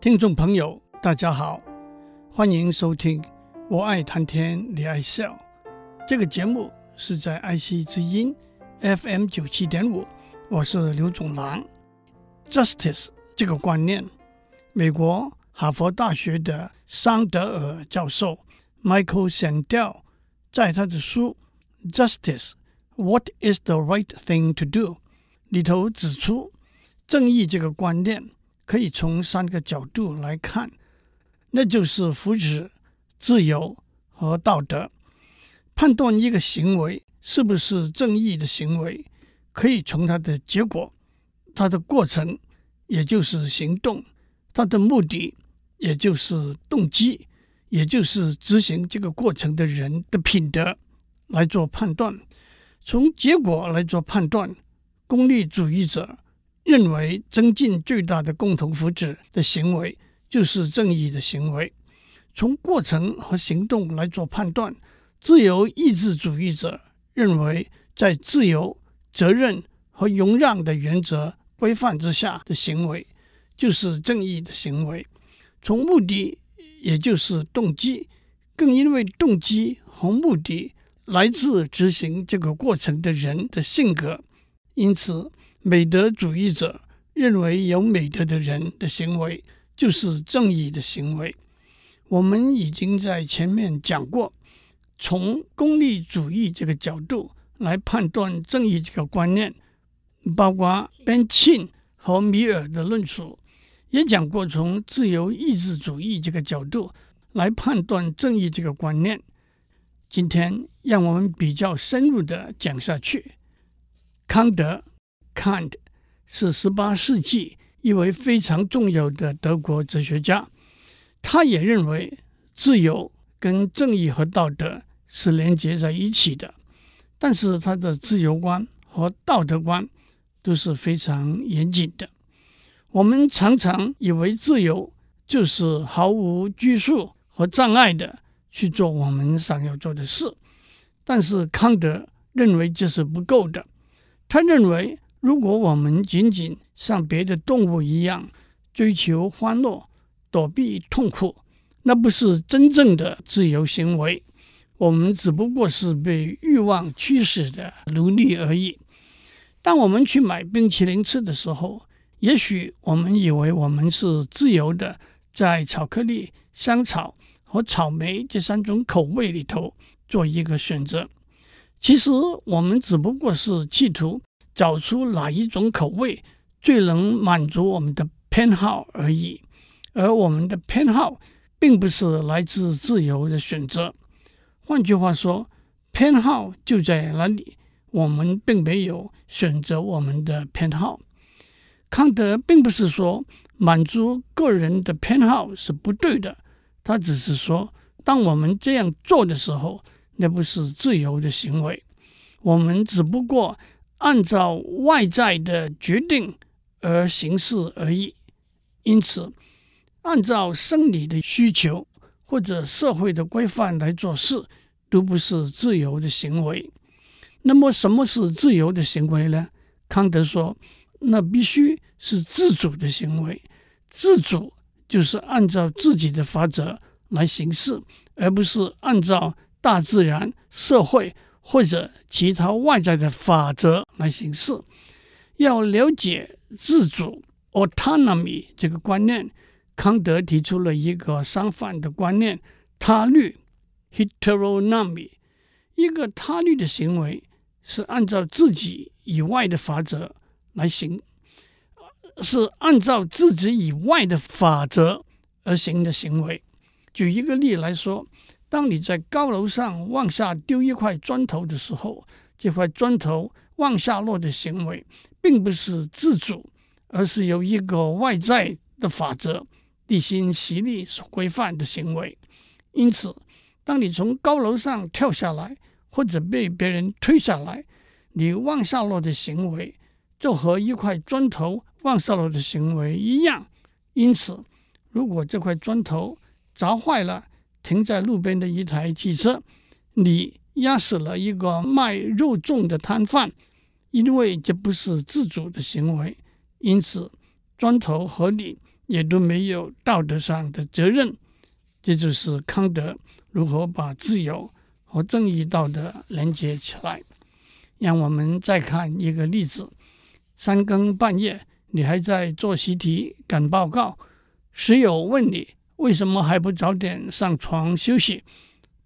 听众朋友，大家好，欢迎收听《我爱谈天，你爱笑》这个节目是在爱惜之音 FM 九七点五，我是刘总郎。Justice 这个观念，美国哈佛大学的桑德尔教授 Michael Sandel 在他的书《Justice: What is the right thing to do》里头指出，正义这个观念。可以从三个角度来看，那就是福祉、自由和道德。判断一个行为是不是正义的行为，可以从它的结果、它的过程，也就是行动；它的目的，也就是动机，也就是执行这个过程的人的品德来做判断。从结果来做判断，功利主义者。认为增进最大的共同福祉的行为就是正义的行为。从过程和行动来做判断，自由意志主义者认为在自由、责任和容让的原则规范之下的行为就是正义的行为。从目的，也就是动机，更因为动机和目的来自执行这个过程的人的性格，因此。美德主义者认为，有美德的人的行为就是正义的行为。我们已经在前面讲过，从功利主义这个角度来判断正义这个观念，包括边沁和米尔的论述，也讲过从自由意志主义这个角度来判断正义这个观念。今天，让我们比较深入的讲下去，康德。Kant 是十八世纪一位非常重要的德国哲学家，他也认为自由跟正义和道德是连接在一起的，但是他的自由观和道德观都是非常严谨的。我们常常以为自由就是毫无拘束和障碍的去做我们想要做的事，但是康德认为这是不够的，他认为。如果我们仅仅像别的动物一样追求欢乐、躲避痛苦，那不是真正的自由行为。我们只不过是被欲望驱使的奴隶而已。当我们去买冰淇淋吃的时候，也许我们以为我们是自由的，在巧克力、香草和草莓这三种口味里头做一个选择。其实我们只不过是企图。找出哪一种口味最能满足我们的偏好而已，而我们的偏好并不是来自自由的选择。换句话说，偏好就在哪里，我们并没有选择我们的偏好。康德并不是说满足个人的偏好是不对的，他只是说，当我们这样做的时候，那不是自由的行为，我们只不过。按照外在的决定而行事而已，因此，按照生理的需求或者社会的规范来做事，都不是自由的行为。那么，什么是自由的行为呢？康德说，那必须是自主的行为。自主就是按照自己的法则来行事，而不是按照大自然、社会。或者其他外在的法则来行事。要了解自主 （autonomy） 这个观念，康德提出了一个相反的观念——他律 （heteronomy）。一个他律的行为是按照自己以外的法则来行，是按照自己以外的法则而行的行为。举一个例来说。当你在高楼上往下丢一块砖头的时候，这块砖头往下落的行为，并不是自主，而是由一个外在的法则——地心吸力所规范的行为。因此，当你从高楼上跳下来，或者被别人推下来，你往下落的行为就和一块砖头往下落的行为一样。因此，如果这块砖头砸坏了，停在路边的一台汽车，你压死了一个卖肉粽的摊贩，因为这不是自主的行为，因此砖头和你也都没有道德上的责任。这就是康德如何把自由和正义道德连接起来。让我们再看一个例子：三更半夜，你还在做习题、赶报告，室友问你为什么还不早点上床休息？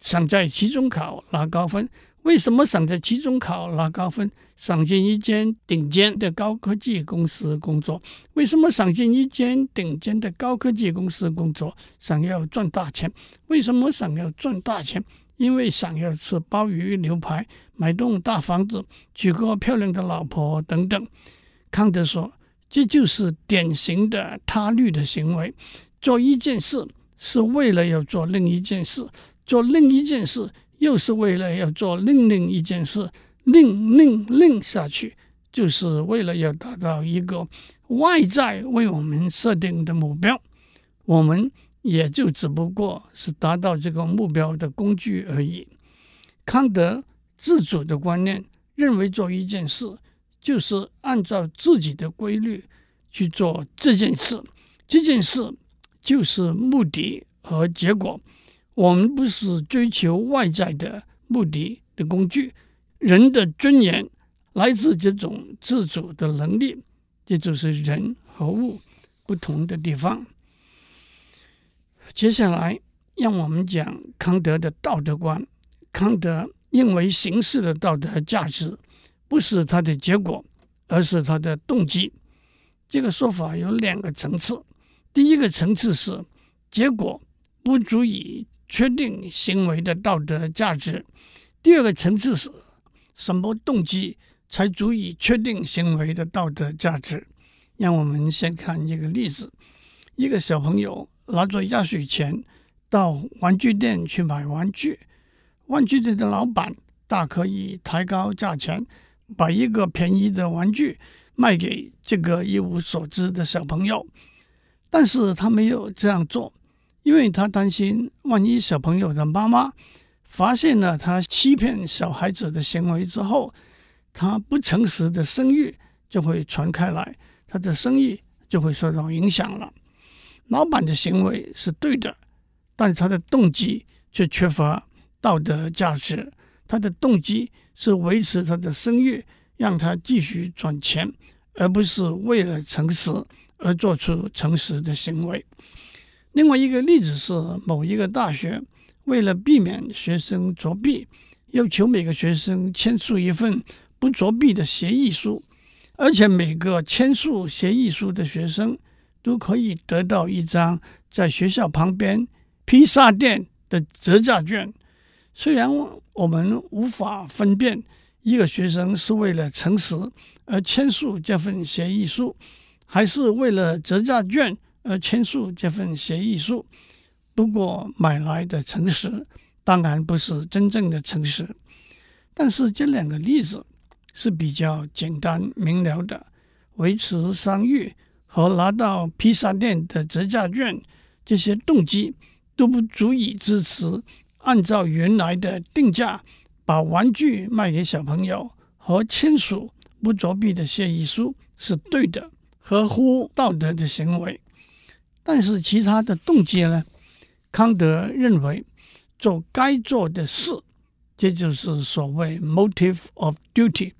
想在期中考拿高分。为什么想在期中考拿高分？想进一间顶尖的高科技公司工作？为什么想进一间顶尖的高科技公司工作？想要赚大钱？为什么想要赚大钱？因为想要吃鲍鱼牛排，买栋大房子，娶个漂亮的老婆等等。康德说，这就是典型的他律的行为。做一件事是为了要做另一件事，做另一件事。又是为了要做另另一件事，另另另下去，就是为了要达到一个外在为我们设定的目标，我们也就只不过是达到这个目标的工具而已。康德自主的观念认为，做一件事就是按照自己的规律去做这件事，这件事就是目的和结果。我们不是追求外在的目的的工具，人的尊严来自这种自主的能力，这就是人和物不同的地方。接下来，让我们讲康德的道德观。康德认为，形式的道德价值不是它的结果，而是它的动机。这个说法有两个层次，第一个层次是结果不足以。确定行为的道德价值。第二个层次是什么动机才足以确定行为的道德价值？让我们先看一个例子：一个小朋友拿着压岁钱到玩具店去买玩具，玩具店的老板大可以抬高价钱，把一个便宜的玩具卖给这个一无所知的小朋友，但是他没有这样做。因为他担心，万一小朋友的妈妈发现了他欺骗小孩子的行为之后，他不诚实的声誉就会传开来，他的生意就会受到影响了。老板的行为是对的，但他的动机却缺乏道德价值。他的动机是维持他的声誉，让他继续赚钱，而不是为了诚实而做出诚实的行为。另外一个例子是，某一个大学为了避免学生作弊，要求每个学生签署一份不作弊的协议书，而且每个签署协议书的学生都可以得到一张在学校旁边披萨店的折价券。虽然我们无法分辨一个学生是为了诚实而签署这份协议书，还是为了折价券。而签署这份协议书，不过买来的诚实当然不是真正的诚实。但是这两个例子是比较简单明了的，维持商誉和拿到披萨店的折价券，这些动机都不足以支持按照原来的定价把玩具卖给小朋友和签署不作弊的协议书是对的，合乎道德的行为。但是其他的动机呢？康德认为，做该做的事，这就是所谓 motive of duty，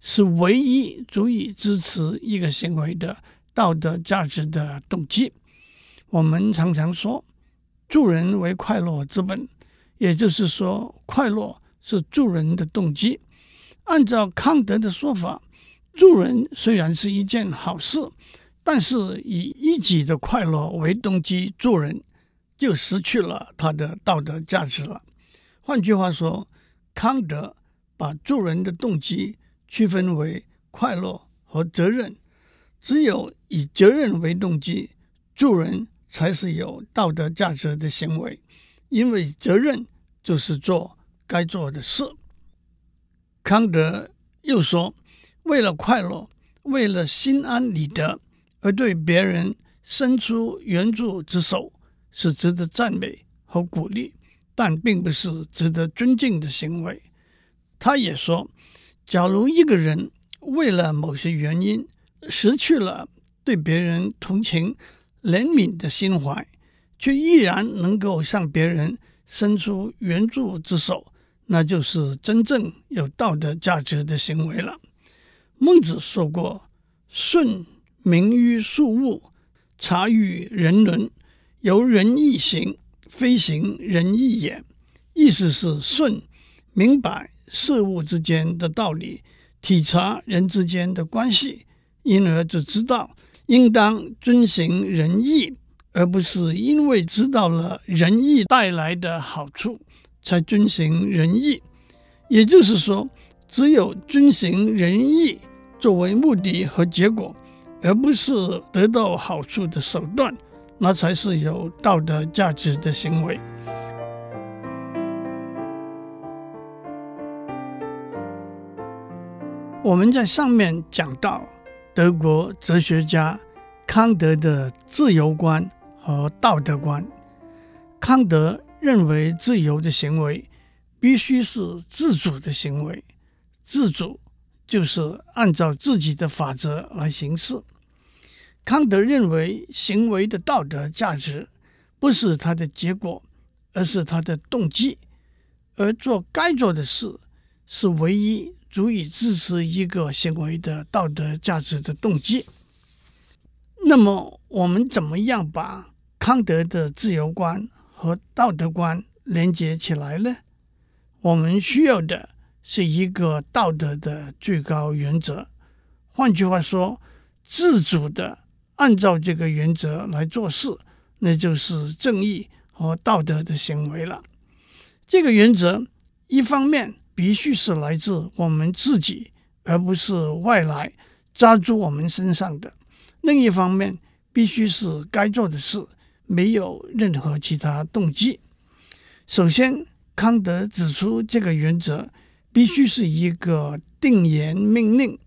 是唯一足以支持一个行为的道德价值的动机。我们常常说，助人为快乐之本，也就是说，快乐是助人的动机。按照康德的说法，助人虽然是一件好事。但是以一己的快乐为动机助人，就失去了他的道德价值了。换句话说，康德把助人的动机区分为快乐和责任。只有以责任为动机助人，才是有道德价值的行为，因为责任就是做该做的事。康德又说，为了快乐，为了心安理得。而对别人伸出援助之手是值得赞美和鼓励，但并不是值得尊敬的行为。他也说，假如一个人为了某些原因失去了对别人同情、怜悯的心怀，却依然能够向别人伸出援助之手，那就是真正有道德价值的行为了。孟子说过：“顺明于庶务，察于人伦，由仁义行，非行仁义也。”意思是顺明白事物之间的道理，体察人之间的关系，因而就知道应当遵循仁义，而不是因为知道了仁义带来的好处才遵循仁义。也就是说，只有遵循仁义作为目的和结果，而不是得到好处的手段，那才是有道德价值的行为。我们在上面讲到德国哲学家康德的自由观和道德观。康德认为，自由的行为必须是自主的行为，自主就是按照自己的法则来行事。康德认为，行为的道德价值不是它的结果，而是它的动机，而做该做的事是唯一。足以支持一个行为的道德价值的动机。那么，我们怎么样把康德的自由观和道德观连接起来呢？我们需要的是一个道德的最高原则。换句话说，自主的按照这个原则来做事，那就是正义和道德的行为了。这个原则一方面，必须是来自我们自己，而不是外来加诸我们身上的。另一方面，必须是该做的事，没有任何其他动机。首先，康德指出，这个原则必须是一个定言命令。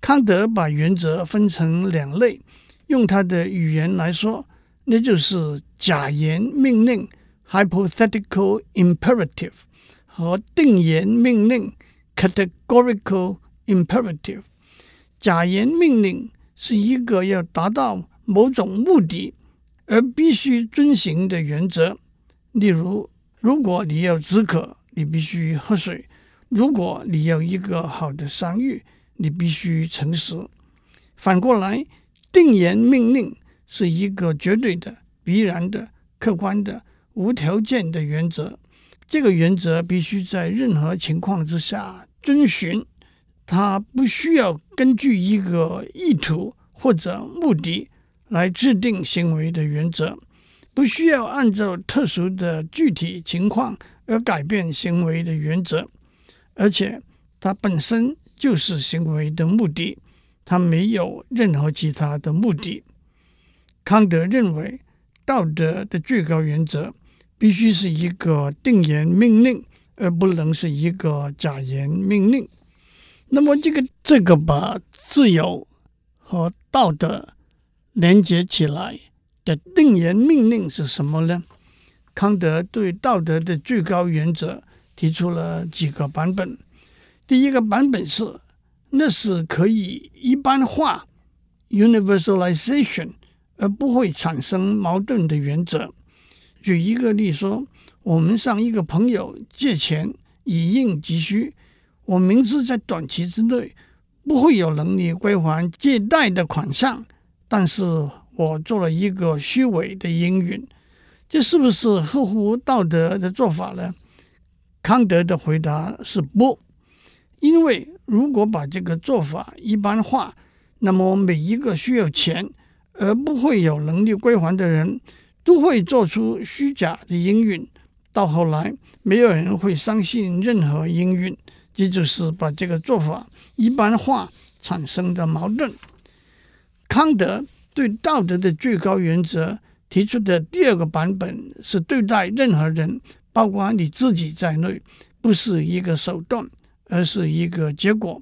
康德把原则分成两类，用他的语言来说，那就是假言命令 （hypothetical imperative）。和定言命令 （categorical imperative）。假言命令是一个要达到某种目的而必须遵循的原则。例如，如果你要止渴，你必须喝水；如果你有一个好的商誉，你必须诚实。反过来，定言命令是一个绝对的、必然的、客观的、无条件的原则。这个原则必须在任何情况之下遵循，它不需要根据一个意图或者目的来制定行为的原则，不需要按照特殊的具体情况而改变行为的原则，而且它本身就是行为的目的，它没有任何其他的目的。康德认为，道德的最高原则。必须是一个定言命令，而不能是一个假言命令。那么，这个这个把自由和道德连接起来的定言命令是什么呢？康德对道德的最高原则提出了几个版本。第一个版本是，那是可以一般化 （universalization） 而不会产生矛盾的原则。举一个例说，我们向一个朋友借钱以应急需，我明知在短期之内不会有能力归还借贷的款项，但是我做了一个虚伪的应允，这是不是合乎道德的做法呢？康德的回答是不，因为如果把这个做法一般化，那么每一个需要钱而不会有能力归还的人。都会做出虚假的应允，到后来没有人会相信任何应允，这就是把这个做法一般化产生的矛盾。康德对道德的最高原则提出的第二个版本是对待任何人，包括你自己在内，不是一个手段，而是一个结果。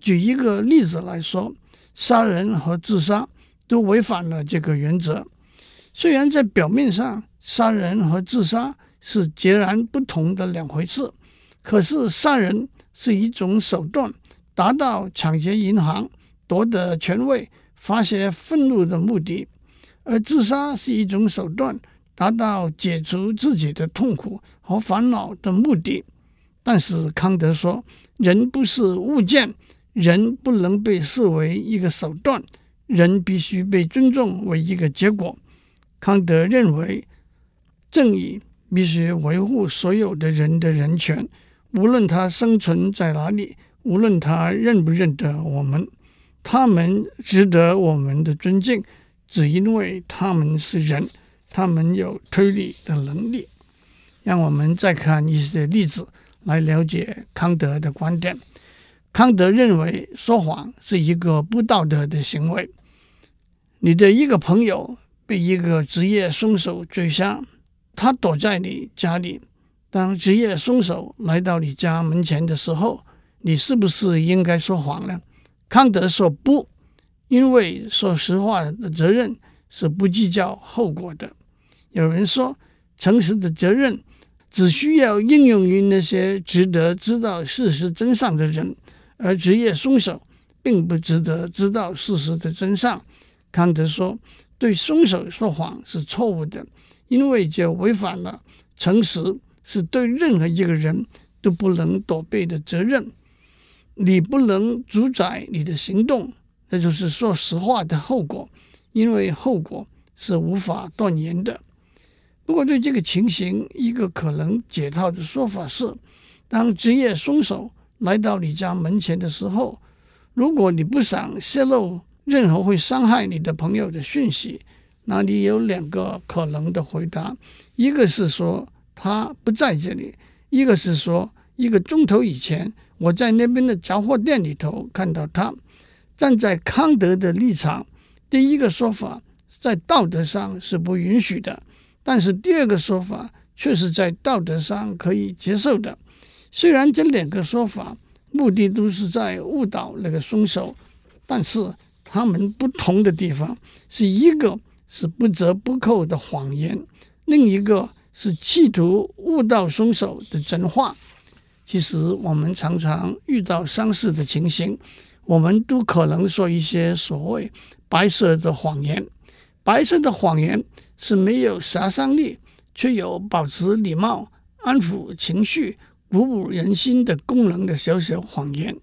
举一个例子来说，杀人和自杀都违反了这个原则。虽然在表面上，杀人和自杀是截然不同的两回事，可是杀人是一种手段，达到抢劫银行、夺得权位、发泄愤怒的目的；而自杀是一种手段，达到解除自己的痛苦和烦恼的目的。但是康德说，人不是物件，人不能被视为一个手段，人必须被尊重为一个结果。康德认为，正义必须维护所有的人的人权，无论他生存在哪里，无论他认不认得我们，他们值得我们的尊敬。只因为他们是人，他们有推理的能力。让我们再看一些例子来了解康德的观点。康德认为说谎是一个不道德的行为。你的一个朋友被一个职业凶手追杀，他躲在你家里。当职业凶手来到你家门前的时候，你是不是应该说谎呢？康德说不。因为说实话的责任是不计较后果的。有人说，诚实的责任只需要应用于那些值得知道事实真相的人，而职业凶手并不值得知道事实的真相。康德说，对凶手说谎是错误的，因为这违反了诚实是对任何一个人都不能躲避的责任。你不能主宰你的行动。那就是说实话的后果，因为后果是无法断言的。不过，对这个情形，一个可能解套的说法是：当职业凶手来到你家门前的时候，如果你不想泄露任何会伤害你的朋友的讯息，那你有两个可能的回答：一个是说他不在这里；一个是说一个钟头以前我在那边的杂货店里头看到他。站在康德的立场，第一个说法在道德上是不允许的，但是第二个说法却是在道德上可以接受的。虽然这两个说法目的都是在误导那个凶手，但是他们不同的地方是一个是不折不扣的谎言，另一个是企图误导凶手的真话。其实我们常常遇到相似的情形。我们都可能说一些所谓白色的谎言。白色的谎言是没有杀伤力，却有保持礼貌、安抚情绪、鼓舞人心的功能的小小谎言。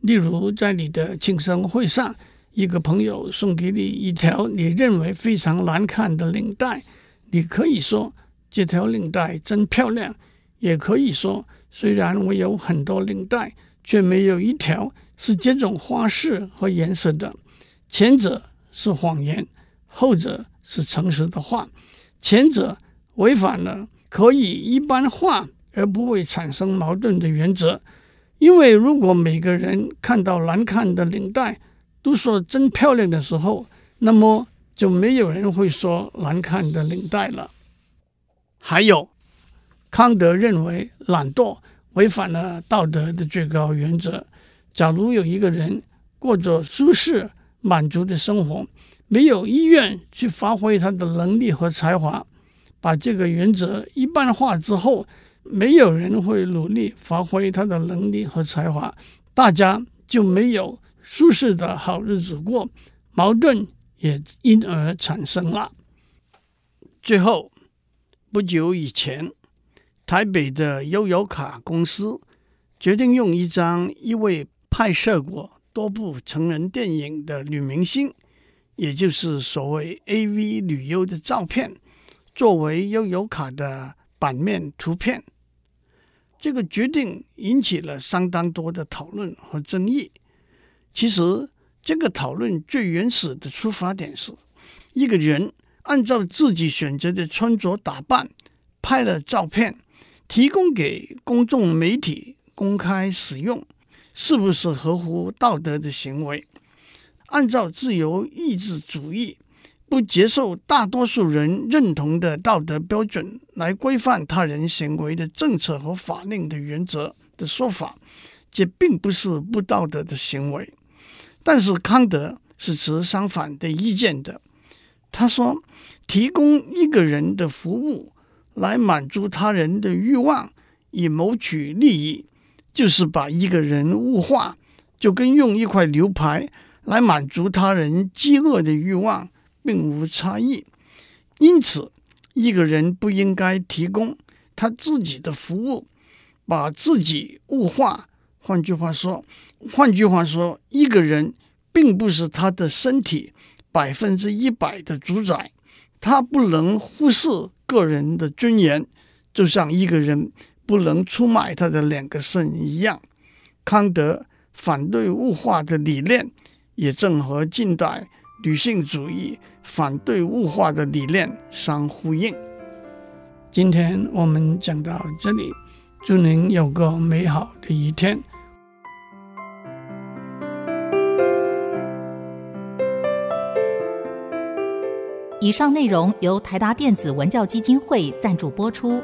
例如，在你的庆生会上，一个朋友送给你一条你认为非常难看的领带，你可以说这条领带真漂亮，也可以说虽然我有很多领带，却没有一条。是这种花式和颜色的，前者是谎言，后者是诚实的话。前者违反了可以一般化而不会产生矛盾的原则，因为如果每个人看到难看的领带都说真漂亮的时候，那么就没有人会说难看的领带了。还有，康德认为懒惰违反了道德的最高原则。假如有一个人过着舒适满足的生活，没有意愿去发挥他的能力和才华，把这个原则一般化之后，没有人会努力发挥他的能力和才华，大家就没有舒适的好日子过，矛盾也因而产生了。最后，不久以前，台北的悠游卡公司决定用一张一位。拍摄过多部成人电影的女明星，也就是所谓 AV 女优的照片，作为悠游卡的版面图片。这个决定引起了相当多的讨论和争议。其实，这个讨论最原始的出发点是，一个人按照自己选择的穿着打扮拍了照片，提供给公众媒体公开使用。是不是合乎道德的行为？按照自由意志主义，不接受大多数人认同的道德标准来规范他人行为的政策和法令的原则的说法，这并不是不道德的行为。但是康德是持相反的意见的。他说，提供一个人的服务来满足他人的欲望，以谋取利益。就是把一个人物化，就跟用一块牛排来满足他人饥饿的欲望，并无差异。因此，一个人不应该提供他自己的服务，把自己物化。换句话说，换句话说，一个人并不是他的身体百分之一百的主宰，他不能忽视个人的尊严，就像一个人不能出卖他的两个肾一样。康德反对物化的理念，也正和近代女性主义反对物化的理念相呼应。今天我们讲到这里，祝您有个美好的一天。以上内容由台达电子文教基金会赞助播出。